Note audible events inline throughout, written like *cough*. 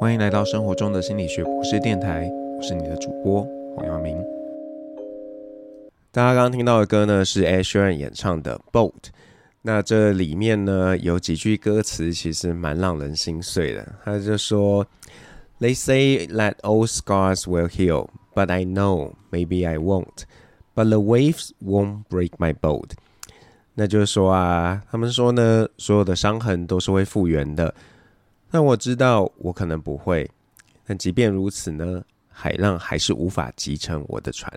欢迎来到生活中的心理学博士电台，我是你的主播黄耀明。大家刚刚听到的歌呢，是 a s h e r n 演唱的《Boat》。那这里面呢，有几句歌词其实蛮让人心碎的。他就说：“They say that old scars will heal, but I know maybe I won't. But the waves won't break my boat.” 那就是说啊，他们说呢，所有的伤痕都是会复原的。那我知道我可能不会，但即便如此呢，海浪还是无法击沉我的船。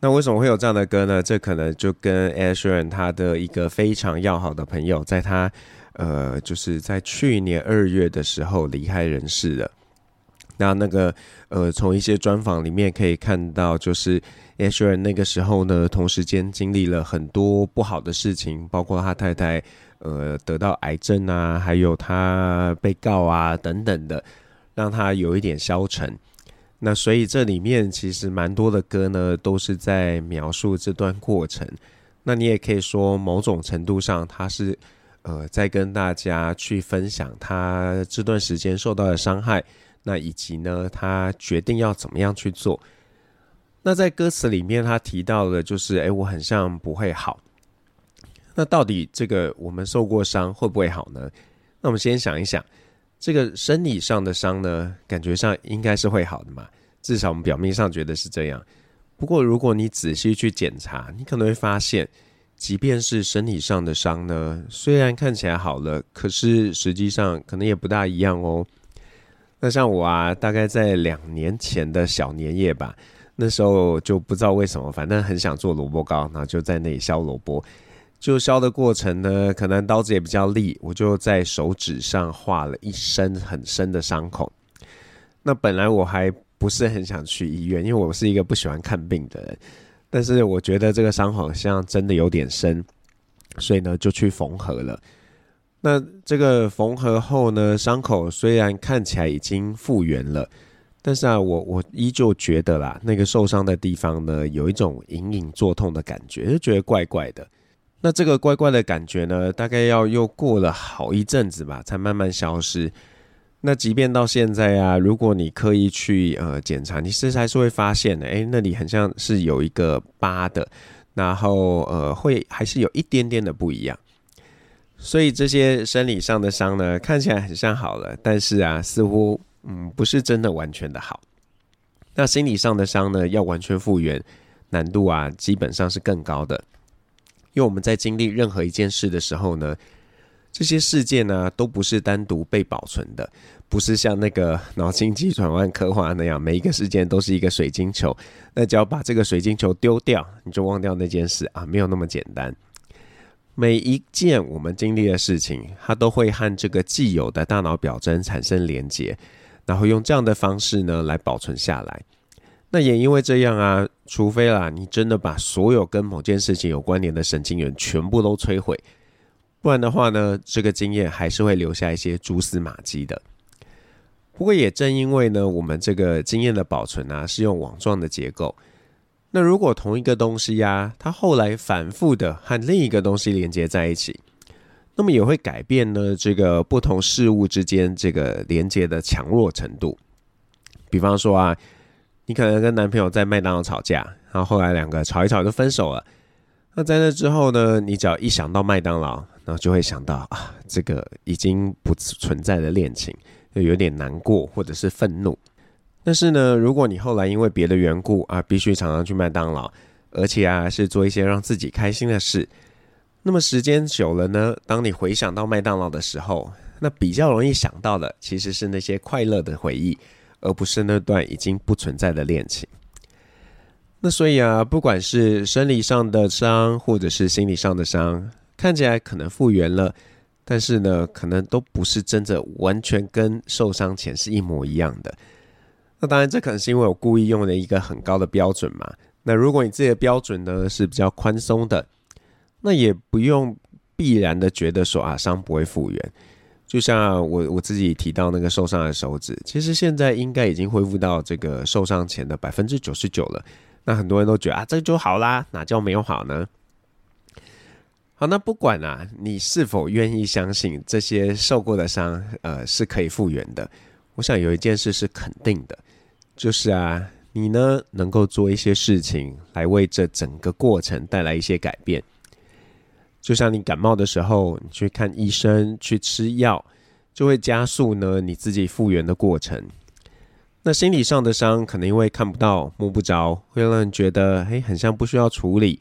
那为什么会有这样的歌呢？这可能就跟艾殊恩他的一个非常要好的朋友，在他呃，就是在去年二月的时候离开人世了。那那个呃，从一些专访里面可以看到，就是艾殊恩那个时候呢，同时间经历了很多不好的事情，包括他太太。呃，得到癌症啊，还有他被告啊等等的，让他有一点消沉。那所以这里面其实蛮多的歌呢，都是在描述这段过程。那你也可以说，某种程度上，他是呃在跟大家去分享他这段时间受到的伤害，那以及呢，他决定要怎么样去做。那在歌词里面，他提到的就是，哎，我很像不会好。那到底这个我们受过伤会不会好呢？那我们先想一想，这个生理上的伤呢，感觉上应该是会好的嘛，至少我们表面上觉得是这样。不过如果你仔细去检查，你可能会发现，即便是生理上的伤呢，虽然看起来好了，可是实际上可能也不大一样哦。那像我啊，大概在两年前的小年夜吧，那时候就不知道为什么，反正很想做萝卜糕，然后就在那里削萝卜。就削的过程呢，可能刀子也比较利，我就在手指上画了一深很深的伤口。那本来我还不是很想去医院，因为我是一个不喜欢看病的人。但是我觉得这个伤口好像真的有点深，所以呢就去缝合了。那这个缝合后呢，伤口虽然看起来已经复原了，但是啊，我我依旧觉得啦，那个受伤的地方呢，有一种隐隐作痛的感觉，就觉得怪怪的。那这个怪怪的感觉呢，大概要又过了好一阵子吧，才慢慢消失。那即便到现在啊，如果你刻意去呃检查，你其实还是会发现的，哎，那里很像是有一个疤的，然后呃会还是有一点点的不一样。所以这些生理上的伤呢，看起来很像好了，但是啊，似乎嗯不是真的完全的好。那心理上的伤呢，要完全复原，难度啊基本上是更高的。因为我们在经历任何一件事的时候呢，这些事件呢、都不是单独被保存的，不是像那个脑筋急转弯刻画那样，每一个事件都是一个水晶球，那只要把这个水晶球丢掉，你就忘掉那件事啊，没有那么简单。每一件我们经历的事情，它都会和这个既有的大脑表征产生连接，然后用这样的方式呢来保存下来。那也因为这样啊，除非啦，你真的把所有跟某件事情有关联的神经元全部都摧毁，不然的话呢，这个经验还是会留下一些蛛丝马迹的。不过也正因为呢，我们这个经验的保存啊，是用网状的结构，那如果同一个东西呀、它后来反复的和另一个东西连接在一起，那么也会改变呢这个不同事物之间这个连接的强弱程度。比方说啊。你可能跟男朋友在麦当劳吵架，然后后来两个吵一吵就分手了。那在那之后呢，你只要一想到麦当劳，然后就会想到啊，这个已经不存在的恋情，就有点难过或者是愤怒。但是呢，如果你后来因为别的缘故啊，必须常常去麦当劳，而且啊是做一些让自己开心的事，那么时间久了呢，当你回想到麦当劳的时候，那比较容易想到的其实是那些快乐的回忆。而不是那段已经不存在的恋情。那所以啊，不管是生理上的伤，或者是心理上的伤，看起来可能复原了，但是呢，可能都不是真的完全跟受伤前是一模一样的。那当然，这可能是因为我故意用了一个很高的标准嘛。那如果你自己的标准呢是比较宽松的，那也不用必然的觉得说啊，伤不会复原。就像我我自己提到那个受伤的手指，其实现在应该已经恢复到这个受伤前的百分之九十九了。那很多人都觉得啊，这就好啦，哪叫没有好呢？好，那不管啊，你是否愿意相信这些受过的伤，呃，是可以复原的。我想有一件事是肯定的，就是啊，你呢能够做一些事情来为这整个过程带来一些改变。就像你感冒的时候，你去看医生，去吃药，就会加速呢你自己复原的过程。那心理上的伤，可能因为看不到、摸不着，会让人觉得，诶，很像不需要处理。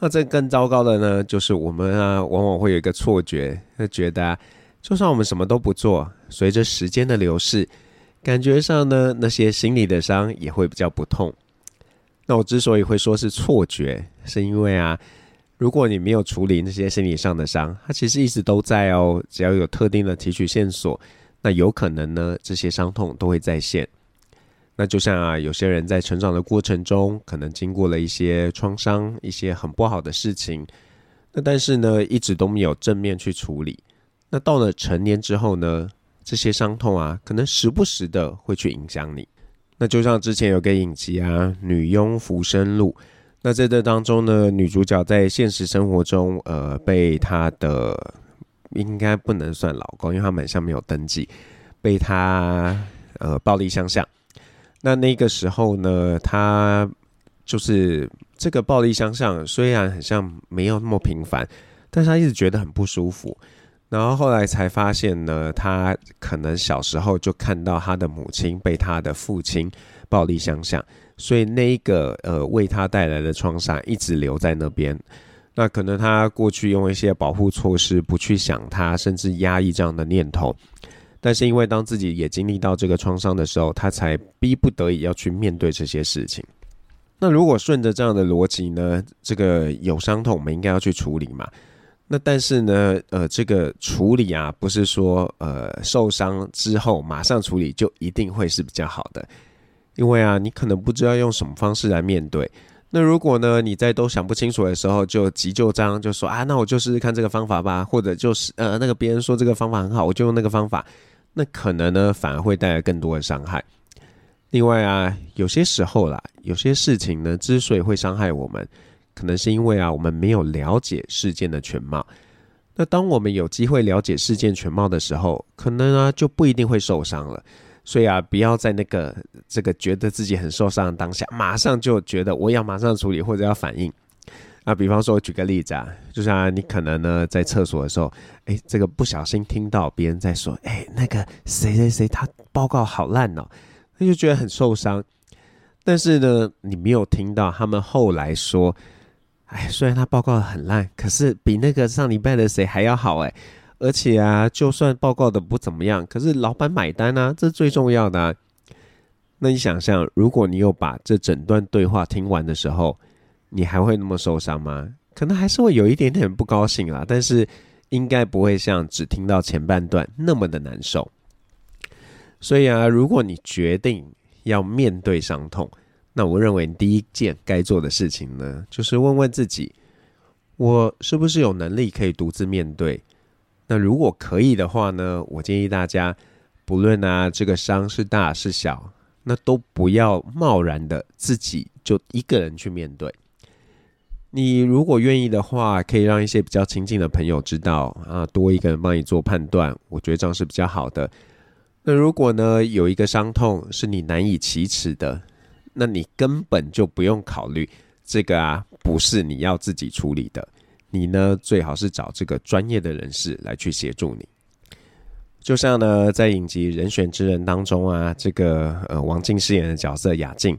那这更糟糕的呢，就是我们啊，往往会有一个错觉，会觉得，就算我们什么都不做，随着时间的流逝，感觉上呢，那些心理的伤也会比较不痛。那我之所以会说是错觉，是因为啊，如果你没有处理那些心理上的伤，它其实一直都在哦。只要有特定的提取线索，那有可能呢，这些伤痛都会再现。那就像啊，有些人在成长的过程中，可能经过了一些创伤，一些很不好的事情，那但是呢，一直都没有正面去处理。那到了成年之后呢，这些伤痛啊，可能时不时的会去影响你。那就像之前有个影集啊，《女佣浮生录》，那在这当中呢，女主角在现实生活中，呃，被她的应该不能算老公，因为她满像没有登记，被她呃暴力相向。那那个时候呢，她就是这个暴力相向，虽然很像没有那么频繁，但是她一直觉得很不舒服。然后后来才发现呢，他可能小时候就看到他的母亲被他的父亲暴力相向，所以那一个呃为他带来的创伤一直留在那边。那可能他过去用一些保护措施，不去想他，甚至压抑这样的念头。但是因为当自己也经历到这个创伤的时候，他才逼不得已要去面对这些事情。那如果顺着这样的逻辑呢，这个有伤痛，我们应该要去处理嘛？那但是呢，呃，这个处理啊，不是说呃受伤之后马上处理就一定会是比较好的，因为啊，你可能不知道用什么方式来面对。那如果呢，你在都想不清楚的时候就急就章，就说啊，那我就试试看这个方法吧，或者就是呃那个别人说这个方法很好，我就用那个方法。那可能呢，反而会带来更多的伤害。另外啊，有些时候啦，有些事情呢，之所以会伤害我们，可能是因为啊，我们没有了解事件的全貌。那当我们有机会了解事件全貌的时候，可能啊，就不一定会受伤了。所以啊，不要在那个这个觉得自己很受伤的当下，马上就觉得我要马上处理或者要反应。啊比方说，我举个例子啊，就像，你可能呢在厕所的时候，哎，这个不小心听到别人在说，哎，那个谁谁谁他报告好烂哦，那就觉得很受伤。但是呢，你没有听到他们后来说，哎，虽然他报告很烂，可是比那个上礼拜的谁还要好哎，而且啊，就算报告的不怎么样，可是老板买单啊，这是最重要的啊。那你想象，如果你有把这整段对话听完的时候，你还会那么受伤吗？可能还是会有一点点不高兴啦，但是应该不会像只听到前半段那么的难受。所以啊，如果你决定要面对伤痛，那我认为第一件该做的事情呢，就是问问自己：我是不是有能力可以独自面对？那如果可以的话呢，我建议大家，不论啊这个伤是大是小，那都不要贸然的自己就一个人去面对。你如果愿意的话，可以让一些比较亲近的朋友知道啊，多一个人帮你做判断，我觉得这样是比较好的。那如果呢，有一个伤痛是你难以启齿的，那你根本就不用考虑这个啊，不是你要自己处理的。你呢，最好是找这个专业的人士来去协助你。就像呢，在影集《人选之人》当中啊，这个呃王静饰演的角色雅静，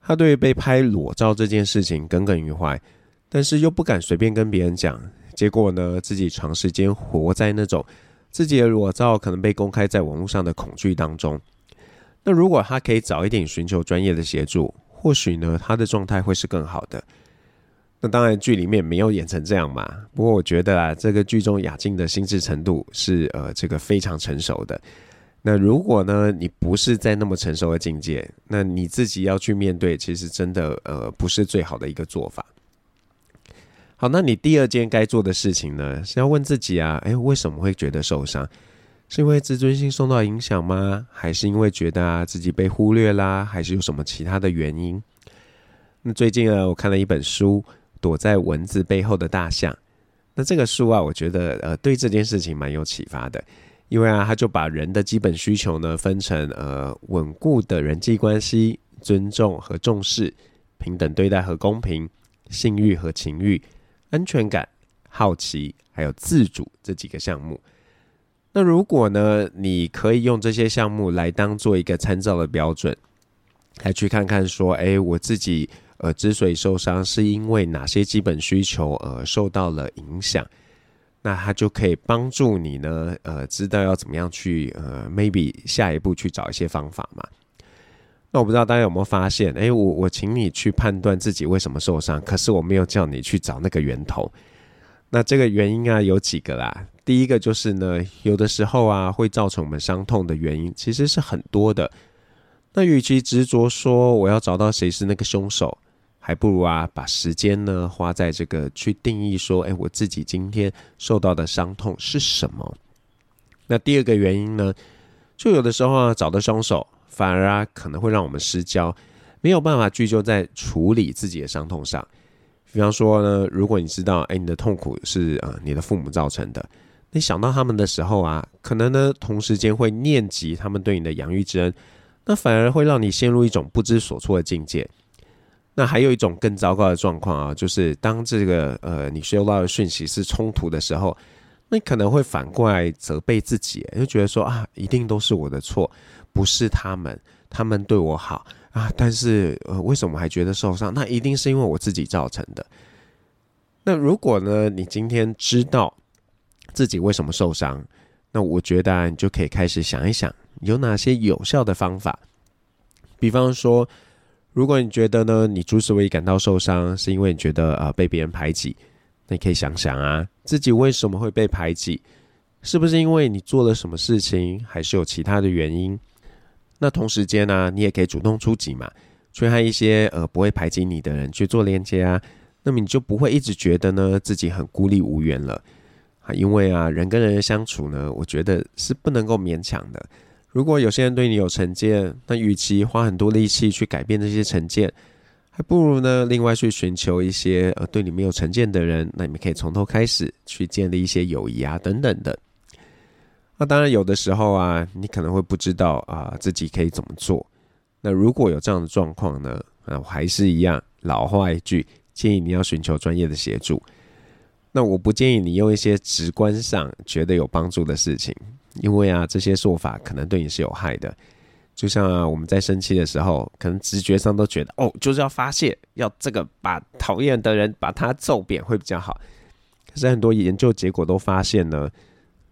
她对于被拍裸照这件事情耿耿于怀。但是又不敢随便跟别人讲，结果呢，自己长时间活在那种自己的裸照可能被公开在网络上的恐惧当中。那如果他可以早一点寻求专业的协助，或许呢，他的状态会是更好的。那当然，剧里面没有演成这样嘛。不过我觉得啊，这个剧中雅静的心智程度是呃这个非常成熟的。那如果呢，你不是在那么成熟的境界，那你自己要去面对，其实真的呃不是最好的一个做法。好，那你第二件该做的事情呢，是要问自己啊，诶，为什么会觉得受伤？是因为自尊心受到影响吗？还是因为觉得自己被忽略啦？还是有什么其他的原因？那最近啊，我看了一本书《躲在文字背后的大象》，那这个书啊，我觉得呃对这件事情蛮有启发的，因为啊，他就把人的基本需求呢分成呃稳固的人际关系、尊重和重视、平等对待和公平、性欲和情欲、安全感、好奇，还有自主这几个项目。那如果呢，你可以用这些项目来当做一个参照的标准，来去看看说，哎，我自己呃之所以受伤，是因为哪些基本需求呃受到了影响，那它就可以帮助你呢，呃，知道要怎么样去呃，maybe 下一步去找一些方法嘛。那我不知道大家有没有发现，哎，我我请你去判断自己为什么受伤，可是我没有叫你去找那个源头。那这个原因啊有几个啦。第一个就是呢，有的时候啊会造成我们伤痛的原因其实是很多的。那与其执着说我要找到谁是那个凶手，还不如啊把时间呢花在这个去定义说，哎，我自己今天受到的伤痛是什么。那第二个原因呢，就有的时候啊找到凶手，反而啊可能会让我们失焦，没有办法聚焦在处理自己的伤痛上。比方说呢，如果你知道，哎，你的痛苦是啊、呃、你的父母造成的，你想到他们的时候啊，可能呢同时间会念及他们对你的养育之恩，那反而会让你陷入一种不知所措的境界。那还有一种更糟糕的状况啊，就是当这个呃你收到的讯息是冲突的时候，那你可能会反过来责备自己，就觉得说啊，一定都是我的错，不是他们，他们对我好。啊，但是呃，为什么还觉得受伤？那一定是因为我自己造成的。那如果呢，你今天知道自己为什么受伤，那我觉得啊，你就可以开始想一想，有哪些有效的方法。比方说，如果你觉得呢，你之所以感到受伤，是因为你觉得、呃、被别人排挤，那你可以想想啊，自己为什么会被排挤？是不是因为你做了什么事情，还是有其他的原因？那同时间呢、你也可以主动出击嘛，去和一些呃不会排挤你的人去做连接啊，那么你就不会一直觉得呢自己很孤立无援了啊。因为啊，人跟人的相处呢，我觉得是不能够勉强的。如果有些人对你有成见，那与其花很多力气去改变这些成见，还不如呢另外去寻求一些呃对你没有成见的人，那你们可以从头开始去建立一些友谊啊等等的。那当然，有的时候啊，你可能会不知道啊，自己可以怎么做。那如果有这样的状况呢，啊，我还是一样老话一句，建议你要寻求专业的协助。那我不建议你用一些直观上觉得有帮助的事情，因为啊，这些做法可能对你是有害的。就像啊，我们在生气的时候，可能直觉上都觉得哦，就是要发泄，要这个把讨厌的人把他揍扁会比较好。可是很多研究结果都发现呢。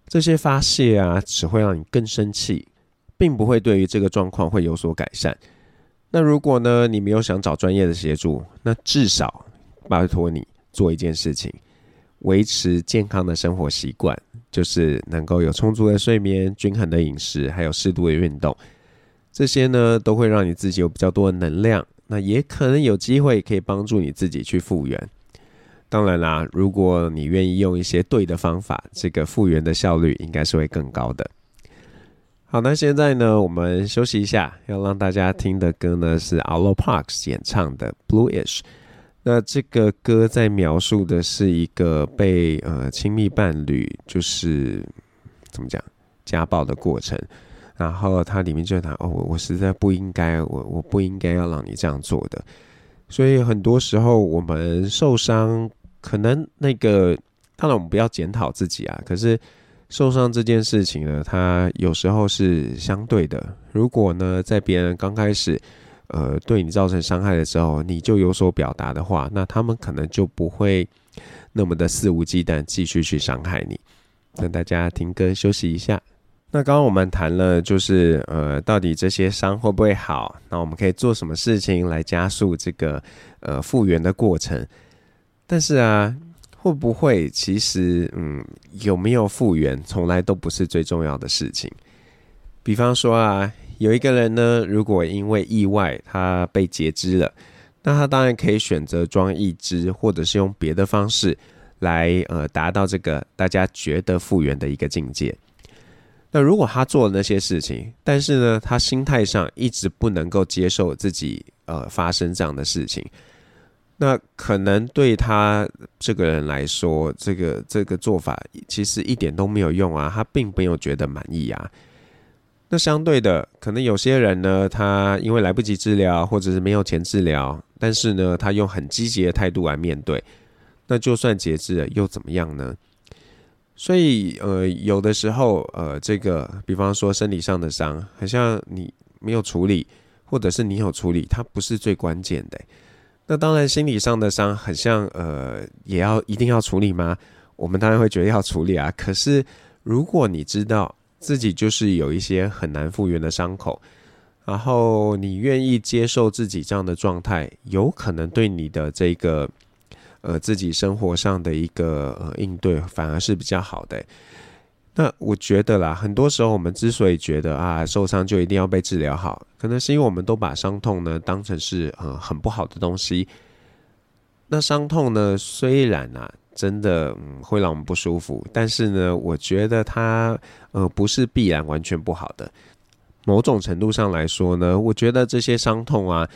这些发泄啊，只会让你更生气，并不会对于这个状况会有所改善。那如果呢，你没有想找专业的协助，那至少拜托你做一件事情，维持健康的生活习惯，就是能够有充足的睡眠、均衡的饮食，还有适度的运动。这些呢，都会让你自己有比较多的能量，那也可能有机会可以帮助你自己去复原。当然啦，如果你愿意用一些对的方法，这个复原的效率应该是会更高的。好，那现在呢，我们休息一下，要让大家听的歌呢是 Alo Parks 演唱的《Blueish》。那这个歌在描述的是一个被呃亲密伴侣就是怎么讲家暴的过程，然后它里面就谈哦，我实在不应该，我我不应该要让你这样做的。所以很多时候我们受伤。可能那个，当然我们不要检讨自己啊。可是受伤这件事情呢，它有时候是相对的。如果呢，在别人刚开始，呃，对你造成伤害的时候，你就有所表达的话，那他们可能就不会那么的肆无忌惮继续去伤害你。那大家听歌休息一下。那刚刚我们谈了，就是呃，到底这些伤会不会好？那我们可以做什么事情来加速这个呃复原的过程？但是啊，会不会其实，嗯，有没有复原，从来都不是最重要的事情。比方说啊，有一个人呢，如果因为意外他被截肢了，那他当然可以选择装义肢，或者是用别的方式来呃达到这个大家觉得复原的一个境界。那如果他做了那些事情，但是呢，他心态上一直不能够接受自己呃发生这样的事情。那可能对他这个人来说，这个这个做法其实一点都没有用啊，他并没有觉得满意啊。那相对的，可能有些人呢，他因为来不及治疗，或者是没有钱治疗，但是呢，他用很积极的态度来面对，那就算截肢了又怎么样呢？所以，呃，有的时候，呃，这个，比方说生理上的伤，好像你没有处理，或者是你有处理，它不是最关键的。那当然，心理上的伤，很像，呃，也要一定要处理吗？我们当然会觉得要处理啊。可是，如果你知道自己就是有一些很难复原的伤口，然后你愿意接受自己这样的状态，有可能对你的这个。呃，自己生活上的一个呃应对反而是比较好的。那我觉得啦，很多时候我们之所以觉得啊受伤就一定要被治疗好，可能是因为我们都把伤痛呢当成是呃很不好的东西。那伤痛呢，虽然啊真的嗯会让我们不舒服，但是呢，我觉得它呃不是必然完全不好的。某种程度上来说呢，我觉得这些伤痛啊，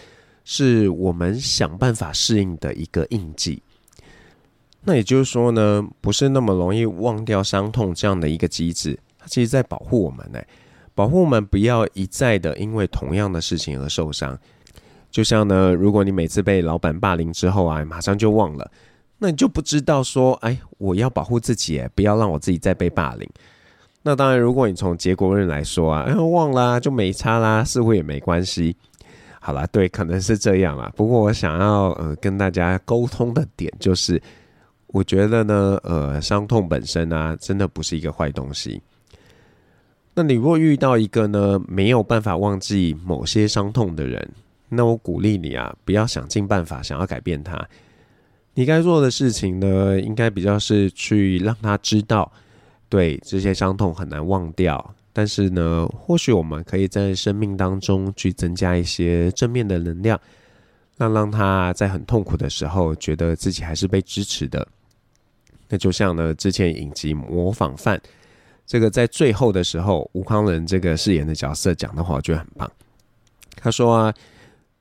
是我们想办法适应的一个印记。那也就是说呢，不是那么容易忘掉伤痛这样的一个机制，它其实在保护我们呢，保护我们不要一再的因为同样的事情而受伤。就像呢，如果你每次被老板霸凌之后啊，马上就忘了，那你就不知道说，哎，我要保护自己，不要让我自己再被霸凌。那当然，如果你从结果论来说啊，哎，忘了啊，就没差啦，似乎也没关系。好啦，对，可能是这样啦。不过我想要呃跟大家沟通的点就是。我觉得呢，呃，伤痛本身啊，真的不是一个坏东西。那你如果遇到一个呢，没有办法忘记某些伤痛的人，那我鼓励你啊，不要想尽办法想要改变他。你该做的事情呢，应该比较是去让他知道，对，这些伤痛很难忘掉。但是呢，或许我们可以在生命当中去增加一些正面的能量，让让他在很痛苦的时候，觉得自己还是被支持的。那就像呢，之前影集《模仿犯》这个在最后的时候，吴康仁这个饰演的角色讲的话，我觉得很棒。他说啊，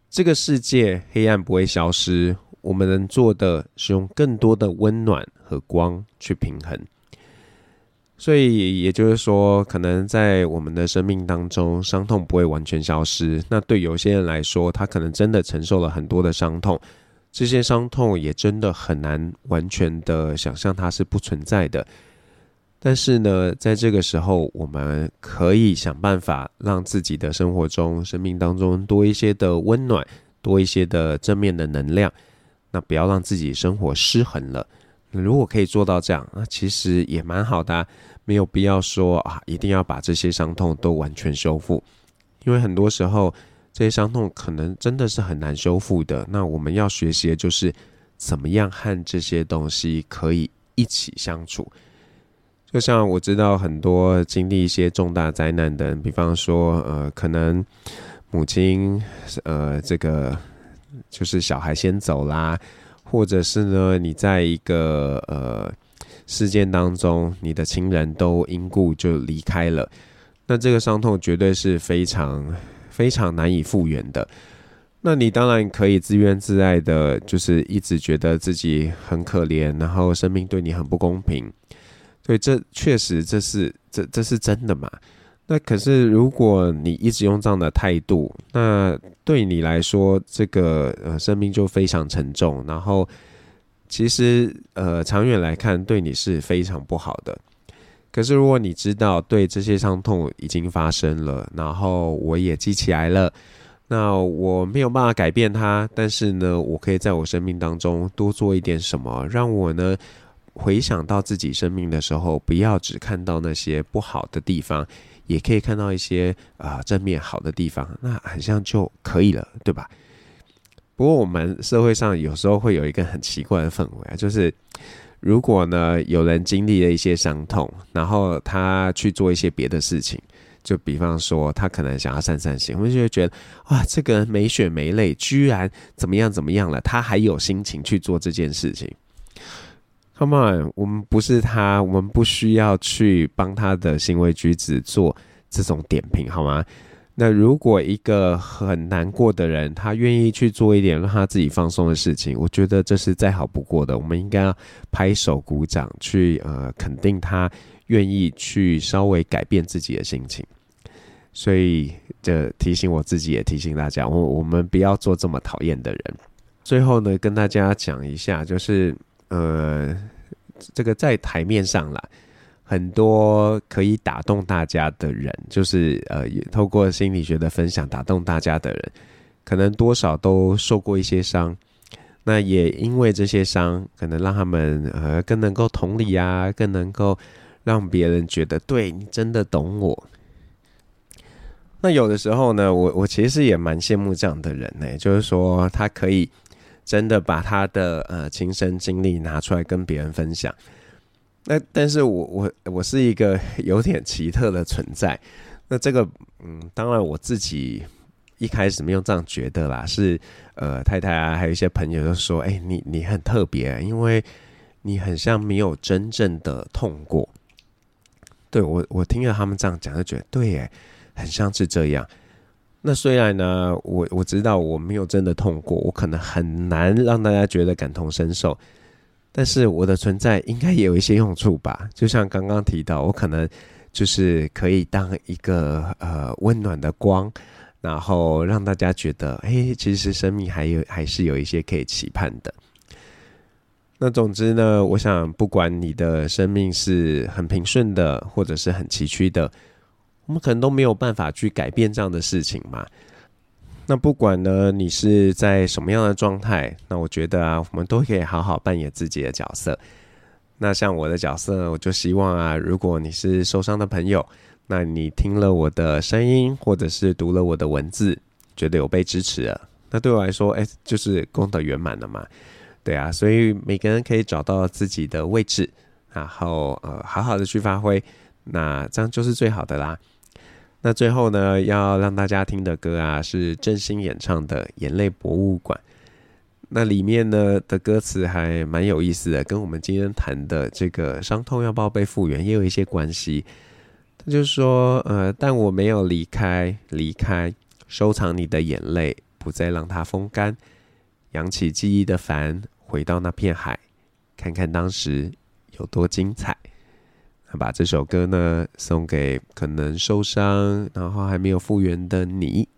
这个世界黑暗不会消失，我们能做的是用更多的温暖和光去平衡。所以也就是说，可能在我们的生命当中，伤痛不会完全消失。那对有些人来说，他可能真的承受了很多的伤痛。这些伤痛也真的很难完全的想象它是不存在的，但是呢，在这个时候，我们可以想办法让自己的生活中、生命当中多一些的温暖，多一些的正面的能量。那不要让自己生活失衡了。如果可以做到这样，那其实也蛮好的啊，没有必要说啊，一定要把这些伤痛都完全修复，因为很多时候。这些伤痛可能真的是很难修复的。那我们要学习的就是怎么样和这些东西可以一起相处。就像我知道很多经历一些重大灾难的人，比方说呃，可能母亲呃，这个就是小孩先走啦，或者是呢，你在一个呃事件当中，你的亲人都因故就离开了，那这个伤痛绝对是非常。非常难以复原的，那你当然可以自怨自艾的，就是一直觉得自己很可怜，然后生命对你很不公平。对，这确实这是这这是真的嘛？那可是如果你一直用这样的态度，那对你来说，这个呃生命就非常沉重，然后其实呃长远来看，对你是非常不好的。可是，如果你知道，对这些伤痛已经发生了，然后我也记起来了，那我没有办法改变它，但是呢，我可以在我生命当中多做一点什么，让我呢回想到自己生命的时候，不要只看到那些不好的地方，也可以看到一些啊、正面好的地方，那好像就可以了，对吧？不过我们社会上有时候会有一个很奇怪的氛围啊，就是。如果呢，有人经历了一些伤痛，然后他去做一些别的事情，就比方说他可能想要散散心，我们就会觉得哇，这个人没血没泪，居然怎么样怎么样了，他还有心情去做这件事情。Come on，我们不是他，我们不需要去帮他的行为举止做这种点评，好吗？那如果一个很难过的人，他愿意去做一点让他自己放松的事情，我觉得这是再好不过的。我们应该要拍手鼓掌，去呃肯定他愿意去稍微改变自己的心情。所以，这提醒我自己，也提醒大家，我我们不要做这么讨厌的人。最后呢，跟大家讲一下，就是呃，这个在台面上啦。很多可以打动大家的人，就是呃，透过心理学的分享打动大家的人，可能多少都受过一些伤。那也因为这些伤，可能让他们呃更能够同理啊，更能够让别人觉得对你真的懂我。那有的时候呢，我我其实也蛮羡慕这样的人呢，就是说他可以真的把他的呃亲身经历拿出来跟别人分享。那但是我我我是一个 *laughs* 有点奇特的存在，那这个嗯，当然我自己一开始没有这样觉得啦，是呃太太啊，还有一些朋友都说，哎、你你很特别，因为你很像没有真正的痛过。对，我我听了他们这样讲，就觉得对耶，很像是这样。那虽然呢，我我知道我没有真的痛过，我可能很难让大家觉得感同身受。但是我的存在应该也有一些用处吧？就像刚刚提到，我可能就是可以当一个呃温暖的光，然后让大家觉得，哎，其实生命还有还是有一些可以期盼的。那总之呢，我想不管你的生命是很平顺的，或者是很崎岖的，我们可能都没有办法去改变这样的事情嘛。那不管呢，你是在什么样的状态，那我觉得啊，我们都可以好好扮演自己的角色。那像我的角色，我就希望啊，如果你是受伤的朋友，那你听了我的声音，或者是读了我的文字，觉得有被支持了，那对我来说，哎，就是功德圆满了嘛。对啊，所以每个人可以找到自己的位置，然后呃，好好的去发挥，那这样就是最好的啦。那最后呢，要让大家听的歌啊，是郑兴演唱的《眼泪博物馆》。那里面呢的歌词还蛮有意思的，跟我们今天谈的这个伤痛要不要被复原也有一些关系。他就说，呃，但我没有离开，离开，收藏你的眼泪，不再让它风干，扬起记忆的帆，回到那片海，看看当时有多精彩。把这首歌呢送给可能受伤，然后还没有复原的你。